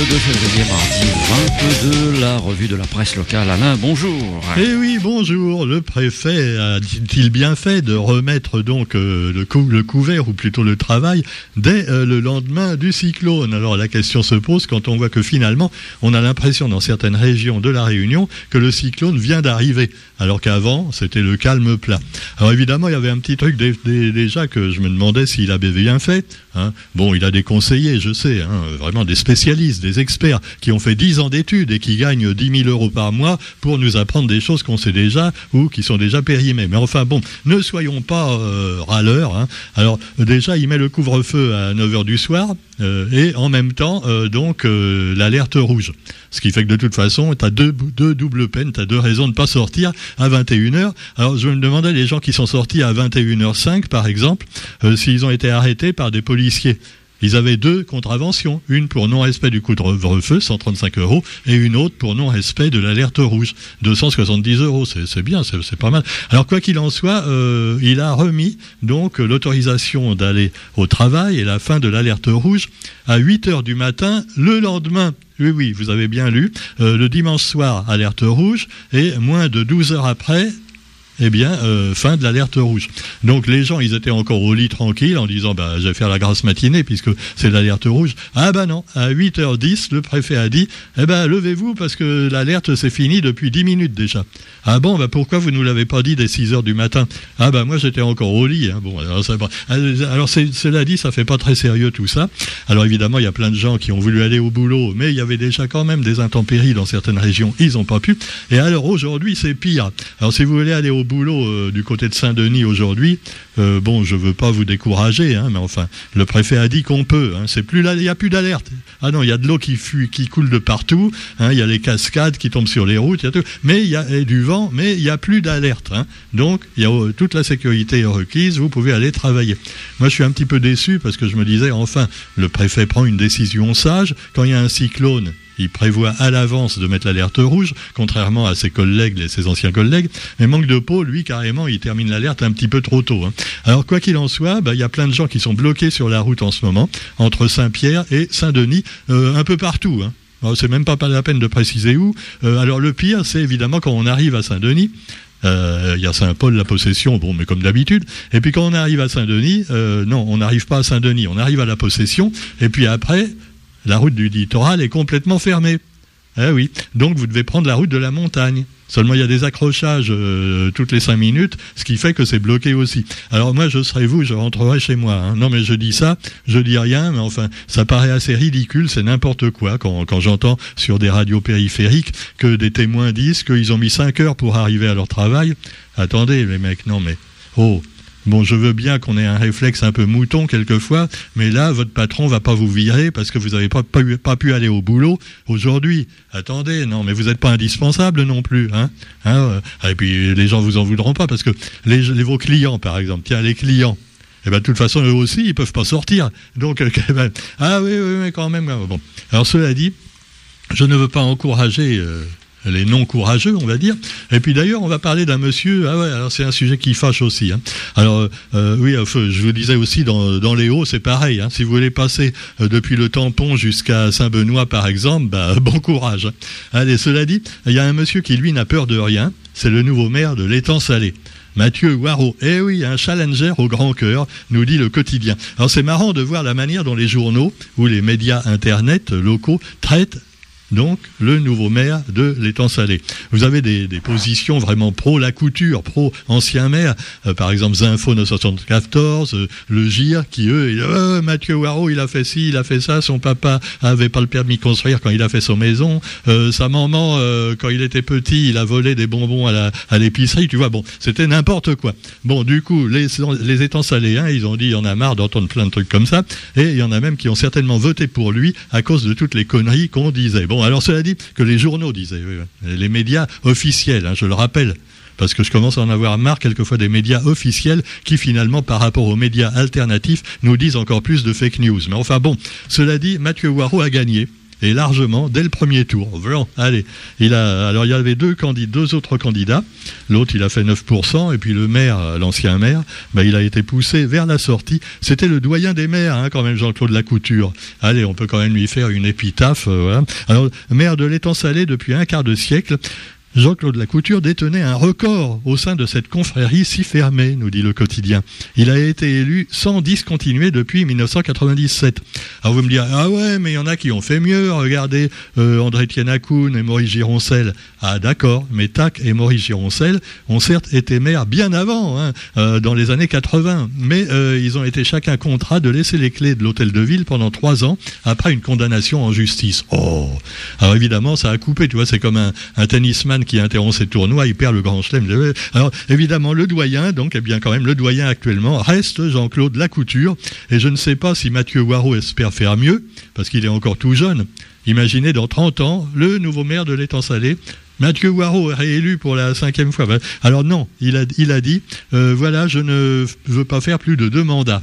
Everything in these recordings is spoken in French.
22 février, mardi 22, la revue de la presse locale. Alain, bonjour. Eh oui, bonjour. Le préfet a-t-il bien fait de remettre donc euh, le, couvert, ou plutôt le travail, dès euh, le lendemain du cyclone Alors la question se pose quand on voit que finalement, on a l'impression dans certaines régions de la Réunion que le cyclone vient d'arriver, alors qu'avant, c'était le calme plat. Alors évidemment, il y avait un petit truc déjà que je me demandais s'il avait bien fait. Hein. Bon, il a des conseillers, je sais, hein, vraiment des spécialistes, des experts qui ont fait 10 ans d'études et qui gagnent 10 000 euros par mois pour nous apprendre des choses qu'on sait déjà ou qui sont déjà périmées. Mais enfin bon, ne soyons pas euh, râleurs. Hein. Alors déjà, il met le couvre-feu à 9h du soir euh, et en même temps, euh, donc, l'alerte rouge. Ce qui fait que de toute façon, tu as deux, deux doubles peines, tu as deux raisons de ne pas sortir à 21h. Alors je me demandais, les gens qui sont sortis à 21h05, par exemple, s'ils ont été arrêtés par des policiers. Ils avaient deux contraventions, une pour non-respect du couvre-feu, 135 euros, et une autre pour non-respect de l'alerte rouge, 270 euros. C'est bien, c'est pas mal. Alors quoi qu'il en soit, euh, il a remis donc l'autorisation d'aller au travail et la fin de l'alerte rouge à 8 heures du matin le lendemain. Oui, oui, vous avez bien lu. Euh, le dimanche soir, alerte rouge, et moins de 12 heures après, eh bien, euh, fin de l'alerte rouge. Donc les gens, ils étaient encore au lit tranquille en disant, bah, je vais faire la grasse matinée puisque c'est l'alerte rouge. Ah bah non, à 8h10, le préfet a dit, eh ben levez-vous parce que l'alerte c'est fini depuis 10 minutes déjà. Ah bon, bah pourquoi vous nous l'avez pas dit dès 6h du matin? Ah bah moi j'étais encore au lit. Hein. Bon, alors, alors cela dit, ça fait pas très sérieux tout ça. Alors évidemment, il y a plein de gens qui ont voulu aller au boulot, mais il y avait déjà quand même des intempéries dans certaines régions, ils n'ont pas pu. Et alors aujourd'hui, c'est pire. Alors si vous voulez aller au boulot euh, du côté de Saint-Denis aujourd'hui, euh, bon, je veux pas vous décourager, hein, mais enfin, le préfet a dit qu'on peut. Hein, c'est plus il n'y a plus d'alerte. Ah non, il y a de l'eau qui, qui coule de partout. Hein, il y a les cascades qui tombent sur les routes, y a tout. Mais il y a du vent, mais il n'y a plus d'alerte. Donc, il y a euh, toute la sécurité requise. Vous pouvez aller travailler. Moi, je suis un petit peu déçu parce que je me disais, enfin, le préfet prend une décision sage quand il y a un cyclone il prévoit à l'avance de mettre l'alerte rouge, contrairement à ses collègues, ses anciens collègues. Mais manque de peau, lui, carrément, il termine l'alerte un petit peu trop tôt. Hein. Alors, quoi qu'il en soit, bah, il y a plein de gens qui sont bloqués sur la route en ce moment, entre Saint-Pierre et Saint-Denis, euh, un peu partout. Hein. C'est même pas, la peine de préciser où. Euh, alors, le pire, c'est évidemment quand on arrive à Saint-Denis. Euh, il y a Saint-Paul, la possession, bon, mais comme d'habitude. Et puis quand on arrive à Saint-Denis, non, on n'arrive pas à Saint-Denis, on arrive à la possession. Et puis après, la route du littoral est complètement fermée. Eh oui, donc vous devez prendre la route de la montagne. Seulement, il y a des accrochages euh, toutes les cinq minutes, ce qui fait que c'est bloqué aussi. Alors moi, je serais vous, je rentrerai chez moi. Hein. Non, mais je dis ça, je dis rien, mais enfin, ça paraît assez ridicule, c'est n'importe quoi quand, quand j'entends sur des radios périphériques que des témoins disent qu'ils ont mis cinq heures pour arriver à leur travail. Attendez, les mecs, non mais... Oh, Bon, je veux bien qu'on ait un réflexe un peu mouton quelquefois, mais là, votre patron va pas vous virer parce que vous n'avez pas, pu aller au boulot aujourd'hui. Attendez, non, mais vous n'êtes pas indispensable non plus. Hein, hein et puis, les gens vous en voudront pas parce que les, vos clients, par exemple, tiens, les clients, eh ben, de toute façon, eux aussi, ils peuvent pas sortir. Donc, euh, ah oui, oui, mais quand même. Bon. Alors, cela dit, je ne veux pas encourager euh, les non courageux, on va dire. Et puis d'ailleurs, on va parler d'un monsieur. Ah ouais, alors c'est un sujet qui fâche aussi. Hein. Alors euh, oui, je vous disais aussi dans, les hauts, c'est pareil. Hein. Si vous voulez passer euh, depuis le tampon jusqu'à Saint-Benoît, par exemple, bah, bon courage. Allez, cela dit, il y a un monsieur qui lui n'a peur de rien. C'est le nouveau maire de l'étang salé. Mathieu Waro, eh oui, un challenger au grand cœur, nous dit le quotidien. Alors c'est marrant de voir la manière dont les journaux ou les médias internet locaux traitent donc le nouveau maire de l'étang salé. Vous avez des, positions vraiment pro la couture, pro ancien maire, euh, par exemple Zinfo 974, euh, le GIR, qui eux, euh, Mathieu Waro, il a fait ci, il a fait ça, son papa avait pas le permis de construire quand il a fait son maison, sa maman, quand il était petit, il a volé des bonbons à l'épicerie, tu vois, bon, c'était n'importe quoi. Bon, du coup, les, étangs saléens, ils ont dit, il y en a marre d'entendre plein de trucs comme ça, et il y en a même qui ont certainement voté pour lui à cause de toutes les conneries qu'on disait. Bon, alors cela dit que les journaux disaient, les médias officiels, hein, je le rappelle, parce que je commence à en avoir marre quelquefois des médias officiels qui finalement par rapport aux médias alternatifs nous disent encore plus de fake news. Mais enfin bon, cela dit, Mathieu Waro a gagné. Et largement dès le premier tour. Voilà, allez. Il a, alors il y avait deux, candidats, deux autres candidats. L'autre, il a fait 9%, et puis le maire, l'ancien maire, ben, il a été poussé vers la sortie. C'était le doyen des maires, hein, quand même, Jean-Claude Lacouture. Allez, on peut quand même lui faire une épitaphe. Euh, alors, maire de l'étang salé depuis un quart de siècle. Jean-Claude Lacouture détenait un record au sein de cette confrérie si fermée, nous dit le quotidien. Il a été élu sans discontinuer depuis 1997. Alors vous me direz, ah ouais, mais il y en a qui ont fait mieux. Regardez euh, André Tienakoun et Maurice Gironcel. Ah d'accord, mais Tac et Maurice Gironcel ont certes été maires bien avant, hein, euh, dans les années 80, mais euh, ils ont été chacun contrat de laisser les clés de l'hôtel de ville pendant trois ans après une condamnation en justice. Oh Alors évidemment, ça a coupé, tu vois, c'est comme un, un tennisman qui interrompt ses tournois, il perd le grand chelem. Alors évidemment, le doyen, donc eh bien quand même le doyen actuellement reste Jean-Claude Lacouture. Et je ne sais pas si Mathieu Waro espère faire mieux, parce qu'il est encore tout jeune. Imaginez dans 30 ans, le nouveau maire de l'étang salé, Mathieu Waro réélu pour la cinquième fois. Alors non, il a, il a dit, euh, voilà, je ne veux pas faire plus de deux mandats.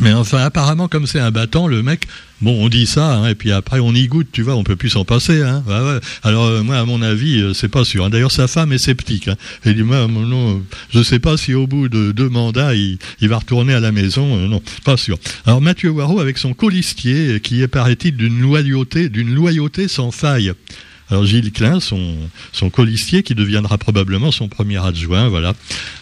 Mais enfin, apparemment, comme c'est un battant, le mec, bon, on dit ça, hein, et puis après on y goûte, tu vois, on peut plus s'en passer. Hein. Alors euh, moi, à mon avis, euh, c'est pas sûr. D'ailleurs, sa femme est sceptique. Hein. Elle dit, moi, non, je sais pas si au bout de deux mandats, il, va retourner à la maison. Euh, non, pas sûr. Alors Mathieu Waro, avec son colistier, qui est, paraît-il, d'une loyauté, d'une loyauté sans faille. Alors Gilles Klein, son, son qui deviendra probablement son premier adjoint, voilà.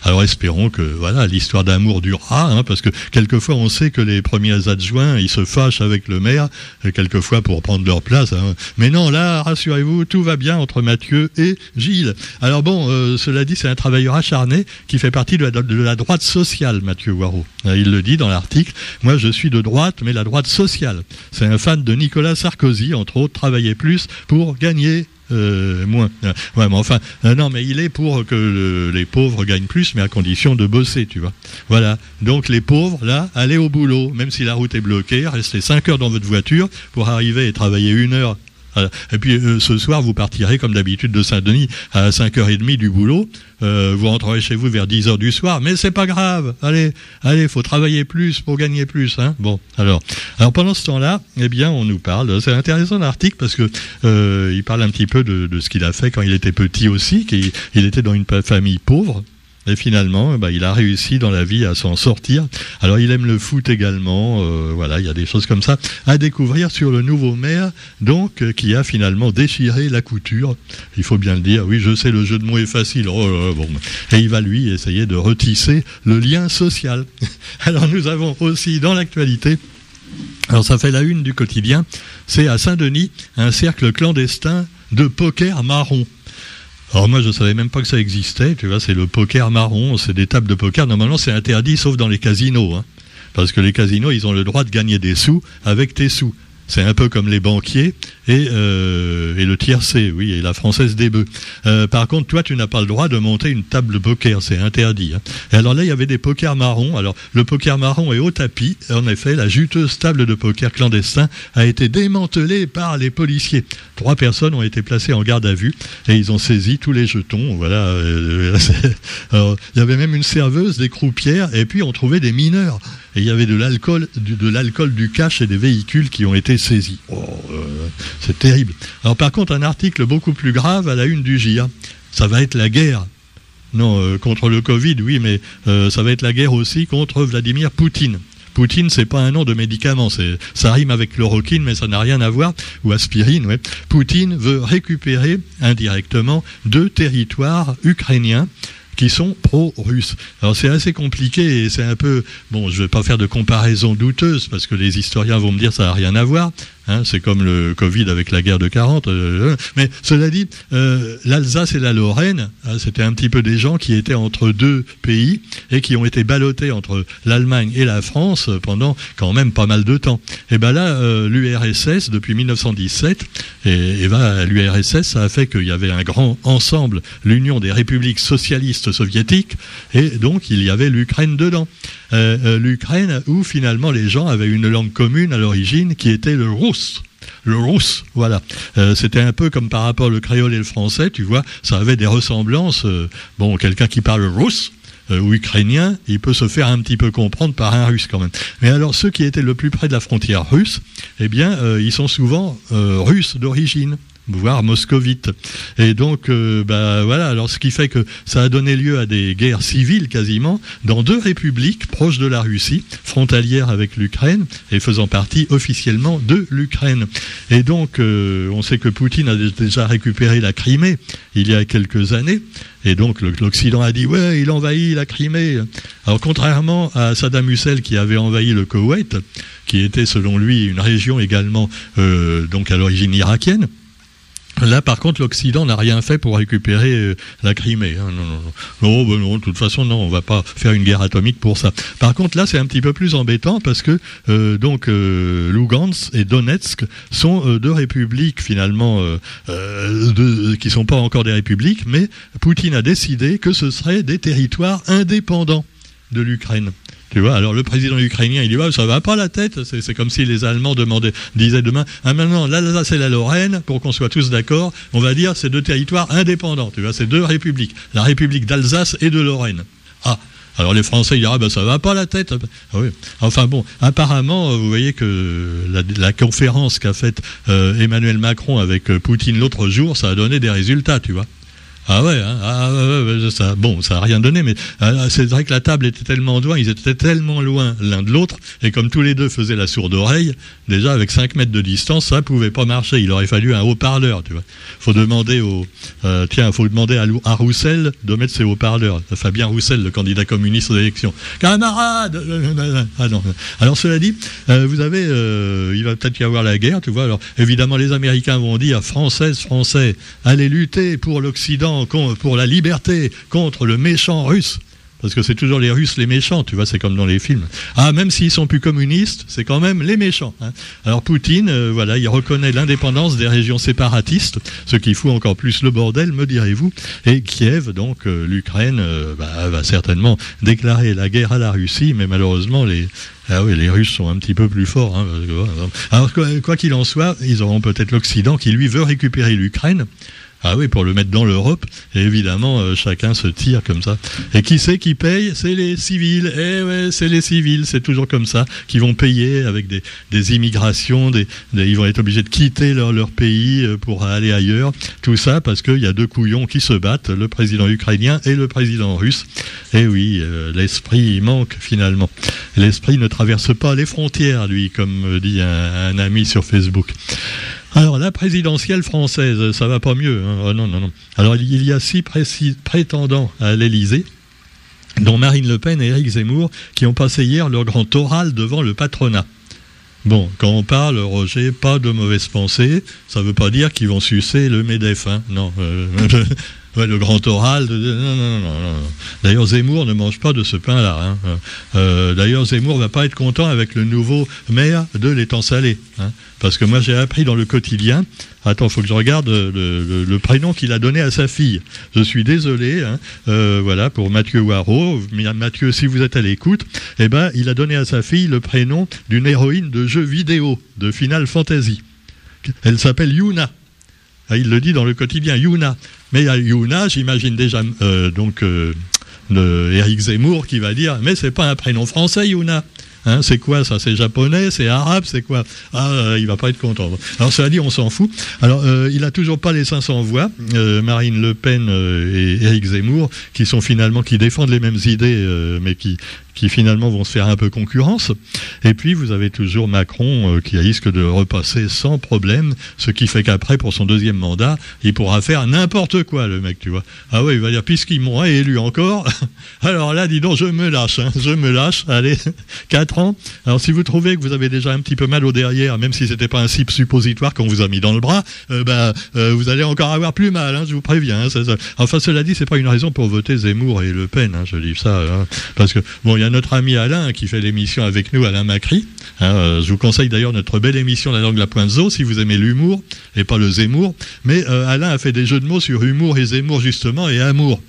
Alors espérons que voilà l'histoire d'amour durera, hein, parce que quelquefois on sait que les premiers adjoints, ils se fâchent avec le maire, euh, quelquefois pour prendre leur place. Hein. Mais non, là, rassurez-vous, tout va bien entre Mathieu et Gilles. Alors bon, euh, cela dit, c'est un travailleur acharné qui fait partie de la, droite sociale, Mathieu Waro. Euh, il le dit dans l'article. Moi, je suis de droite, mais la droite sociale. C'est un fan de Nicolas Sarkozy, entre autres, travailler plus pour gagner euh, moins. Ouais, mais enfin, euh, non, mais il est pour que les pauvres gagnent plus, mais à condition de bosser, tu vois. Voilà. Donc les pauvres, là, allez au boulot, même si la route est bloquée, restez 5 heures dans votre voiture pour arriver et travailler une heure et puis euh, ce soir, vous partirez comme d'habitude de Saint-Denis à 5h30 du boulot. Euh, vous rentrerez chez vous vers 10h du soir, mais c'est pas grave. Allez, allez, faut travailler plus pour gagner plus. Hein bon, alors, alors pendant ce temps-là, eh bien, on nous parle. C'est intéressant l'article parce que euh, il parle un petit peu de, ce qu'il a fait quand il était petit aussi, qu'il il était dans une famille pauvre. Et finalement, bah, il a réussi dans la vie à s'en sortir. Alors il aime le foot également. Euh, voilà, il y a des choses comme ça à découvrir sur le nouveau maire, donc euh, qui a finalement déchiré la couture. Il faut bien le dire. Oui, je sais, le jeu de mots est facile. Oh bon. Et il va lui essayer de retisser le lien social. Alors nous avons aussi dans l'actualité. Alors ça fait la une du quotidien. C'est à Saint-Denis un cercle clandestin de poker marron. Alors moi, je savais même pas que ça existait. Tu vois, c'est le poker marron, c'est des tables de poker. Normalement, c'est interdit, sauf dans les casinos, hein. parce que les casinos, ils ont le droit de gagner des sous avec tes sous. C'est un peu comme les banquiers et, euh, et le tiercé, oui, et la française des bœufs. Euh, par contre, toi, tu n'as pas le droit de monter une table de poker, c'est interdit. Hein. Et alors là, il y avait des pokers marrons. Alors, le poker marron est au tapis. En effet, la juteuse table de poker clandestin a été démantelée par les policiers. Trois personnes ont été placées en garde à vue et ils ont saisi tous les jetons. Voilà. Euh, il y avait même une serveuse, des croupières, et puis on trouvait des mineurs et il y avait de l'alcool, de l'alcool, du cash et des véhicules qui ont été saisis. Oh, euh, c'est terrible. Alors par contre, un article beaucoup plus grave à la une du GIA. Ça va être la guerre. Non, euh, contre le Covid, oui, mais euh, ça va être la guerre aussi contre Vladimir Poutine. Poutine, c'est pas un nom de médicament, ça rime avec chloroquine, mais ça n'a rien à voir, ou aspirine, ouais. Poutine veut récupérer indirectement deux territoires ukrainiens qui sont pro-russes. Alors c'est assez compliqué et c'est un peu, bon, je ne vais pas faire de comparaison douteuse parce que les historiens vont me dire ça n'a rien à voir, Hein, c'est comme le Covid avec la guerre de 40. Euh, mais cela dit, euh, l'Alsace et la Lorraine, hein, c'était un petit peu des gens qui étaient entre deux pays et qui ont été ballottés entre l'Allemagne et la France pendant quand même pas mal de temps. Et ben là, euh, l'URSS, depuis 1917, et, et ben, l'URSS, ça a fait qu'il y avait un grand ensemble, l'Union des républiques socialistes soviétiques, et donc il y avait l'Ukraine dedans. L'Ukraine où finalement les gens avaient une langue commune à l'origine qui était le russe le russe, voilà. Euh, c'était un peu comme par rapport au créole et le français, tu vois, ça avait des ressemblances. Euh, bon, quelqu'un qui parle russe, ou ukrainien, il peut se faire un petit peu comprendre par un russe quand même. Mais alors ceux qui étaient le plus près de la frontière russe, eh bien, ils sont souvent russes d'origine voire moscovite. Et donc, euh, bah, voilà, alors ce qui fait que ça a donné lieu à des guerres civiles quasiment dans deux républiques proches de la Russie, frontalières avec l'Ukraine et faisant partie officiellement de l'Ukraine. Et donc, euh, on sait que Poutine a déjà récupéré la Crimée il y a quelques années. Et donc l'Occident a dit ouais, il envahit la Crimée. Alors contrairement à Saddam Hussein qui avait envahi le Koweït, qui était selon lui une région également euh, donc à l'origine irakienne, Là, par contre, l'Occident n'a rien fait pour récupérer euh, la Crimée. Hein. Non, non, non. Ben non, de toute façon, non, on va pas faire une guerre atomique pour ça. Par contre, là, c'est un petit peu plus embêtant parce que euh, donc euh, Lugansk et Donetsk sont deux républiques finalement de, qui sont pas encore des républiques, mais Poutine a décidé que ce seraient des territoires indépendants de l'Ukraine. Tu vois, alors le président ukrainien, il dit ouais, ça va pas la tête. C'est comme si les Allemands disaient demain, ah maintenant l'Alsace et la Lorraine, pour qu'on soit tous d'accord, on va dire c'est deux territoires indépendants. Tu vois, c'est deux républiques, la République d'Alsace et de Lorraine. Ah, alors les Français ils diront ah ben ça va pas la tête. Ah. Enfin bon, apparemment vous voyez que la, conférence qu'a faite euh, Emmanuel Macron avec euh, Poutine l'autre jour, ça a donné des résultats, tu vois. Ah ouais, hein, ah ouais, ça, bon, ça n'a rien donné, mais euh, c'est vrai que la table était tellement loin, ils étaient tellement loin l'un de l'autre, et comme tous les deux faisaient la sourde oreille, déjà avec 5 mètres de distance, ça pouvait pas marcher. Il aurait fallu un haut-parleur, tu vois. Faut demander au, euh, tiens, faut demander à, Roussel de mettre ses haut-parleurs. Fabien Roussel, le candidat communiste aux élections. Camarade Ah non. Alors cela dit, euh, vous avez, il va peut-être y avoir la guerre, tu vois. Alors évidemment, les Américains vont dire, Françaises, Français, allez lutter pour l'Occident pour la liberté contre le méchant russe. Parce que c'est toujours les Russes les méchants, tu vois, c'est comme dans les films. Ah, même s'ils sont plus communistes, c'est quand même les méchants. Hein. Alors Poutine, euh, voilà, il reconnaît l'indépendance des régions séparatistes, ce qui fout encore plus le bordel, me direz-vous. Et Kiev, donc euh, l'Ukraine, euh, bah, va certainement déclarer la guerre à la Russie, mais malheureusement les ah oui, les Russes sont un petit peu plus forts. Hein, alors quoi qu'il en soit, ils auront peut-être l'Occident qui lui veut récupérer l'Ukraine. Ah oui, pour le mettre dans l'Europe. Et évidemment, euh, chacun se tire comme ça. Et qui c'est qui paye? C'est les civils. Eh ouais, c'est les civils. C'est toujours comme ça. Qui vont payer avec des, des immigrations. Des, ils vont être obligés de quitter leur, leur pays euh, pour aller ailleurs. Tout ça parce qu'il y a deux couillons qui se battent, le président ukrainien et le président russe. Et oui, euh, l'esprit manque finalement. L'esprit ne traverse pas les frontières, lui, comme dit un, un ami sur Facebook. Alors, la présidentielle française, ça va pas mieux. Hein. Oh, non, non, non. Alors, il y a six prétendants à l'Élysée dont Marine Le Pen et Éric Zemmour, qui ont passé hier leur grand oral devant le patronat. Bon, quand on parle, Roger, pas de mauvaise pensée, ça ne veut pas dire qu'ils vont sucer le MEDEF. Hein. Non, euh, le grand oral. non, non, non, D'ailleurs, Zemmour ne mange pas de ce pain-là. Hein. Euh, d'ailleurs, Zemmour va pas être content avec le nouveau maire de l'étang salé. Hein. parce que moi, j'ai appris dans le quotidien. Attends, il faut que je regarde le, prénom qu'il a donné à sa fille. Je suis désolé, hein, euh, voilà, pour Mathieu Waro. Mathieu, si vous êtes à l'écoute, eh ben, il a donné à sa fille le prénom d'une héroïne de jeu vidéo, de Final Fantasy. Elle s'appelle Yuna. Ah, il le dit dans le quotidien, Yuna. Mais à Yuna, j'imagine déjà euh, donc euh, Eric Zemmour qui va dire Mais c'est pas un prénom français, Yuna. Hein, c'est quoi ça? C'est japonais? C'est arabe? C'est quoi? Ah, euh, il va pas être content. Alors cela dit, on s'en fout. Alors, il a toujours pas les 500 voix. Marine Le Pen et Éric Zemmour, qui sont finalement qui défendent les mêmes idées, mais qui qui finalement vont se faire un peu concurrence. Et puis vous avez toujours Macron euh, qui risque de repasser sans problème, ce qui fait qu'après, pour son deuxième mandat, il pourra faire n'importe quoi, le mec, tu vois. Ah ouais, il va dire, puisqu'ils m'ont élu encore, alors là, dis donc, je me lâche, hein, je me lâche, allez, 4 ans. Alors si vous trouvez que vous avez déjà un petit peu mal au derrière, même si c'était pas un cible suppositoire qu'on vous a mis dans le bras, euh, ben, euh, vous allez encore avoir plus mal, hein, je vous préviens. Hein, Enfin, cela dit, c'est pas une raison pour voter Zemmour et Le Pen, je dis ça, parce que, bon, il y a notre ami Alain qui fait l'émission avec nous, Alain Macri. Hein, euh, je vous conseille d'ailleurs notre belle émission La langue la pointe zo si vous aimez l'humour et pas le Zemmour. Mais euh, Alain a fait des jeux de mots sur humour et Zemmour justement et amour.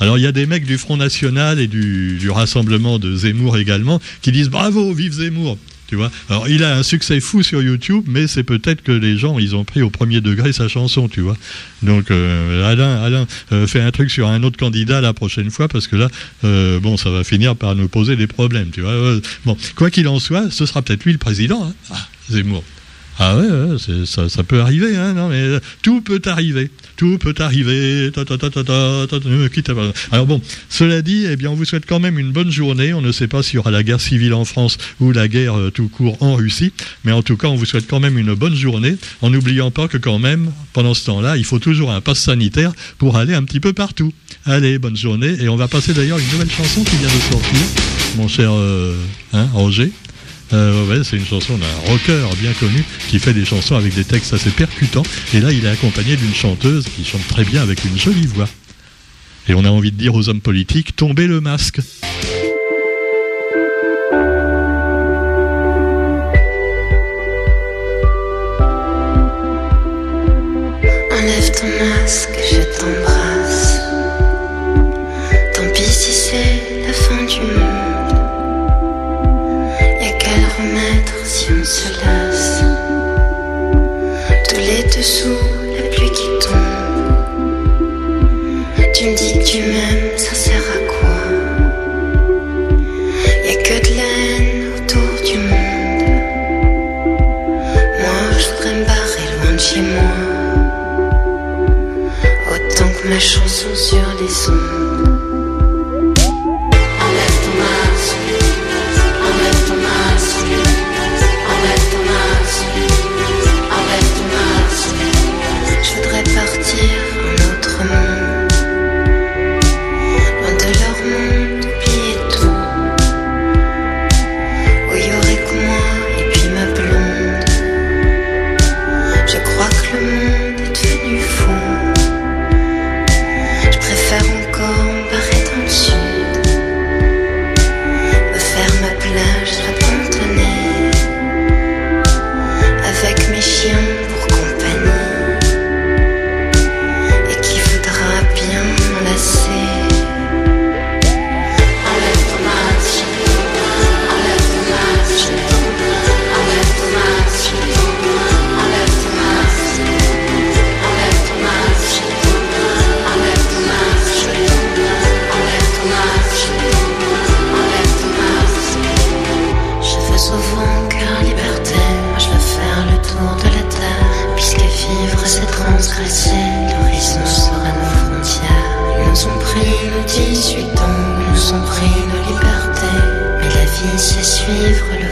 Alors il y a des mecs du Front National et du, Rassemblement de Zemmour également qui disent bravo, vive Zemmour. Tu vois Alors, il a un succès fou sur YouTube, mais c'est peut-être que les gens, ils ont pris au premier degré sa chanson, tu vois. Donc, euh, Alain, Alain euh, un truc sur un autre candidat la prochaine fois, parce que là, euh, bon, ça va finir par nous poser des problèmes, tu vois. bon, quoi qu'il en soit, ce sera peut-être lui le président. Hein. Ah, Zemmour. Ah ouais, ça, peut arriver, hein, non, mais tout peut arriver tout peut arriver. Alors bon, cela dit, eh bien, on vous souhaite quand même une bonne journée. On ne sait pas s'il y aura la guerre civile en France ou la guerre euh, tout court en Russie, mais en tout cas, on vous souhaite quand même une bonne journée, en n'oubliant pas que quand même, pendant ce temps-là, il faut toujours un passe sanitaire pour aller un petit peu partout. Allez, bonne journée, et on va passer d'ailleurs une nouvelle chanson qui vient de sortir, mon cher euh, hein, Roger. Euh, c'est une chanson d'un rocker bien connu qui fait des chansons avec des textes assez percutants. Et là, il est accompagné d'une chanteuse qui chante très bien avec une jolie voix. Et on a envie de dire aux hommes politiques, tombez le masque. Sur les ondes. Suivre le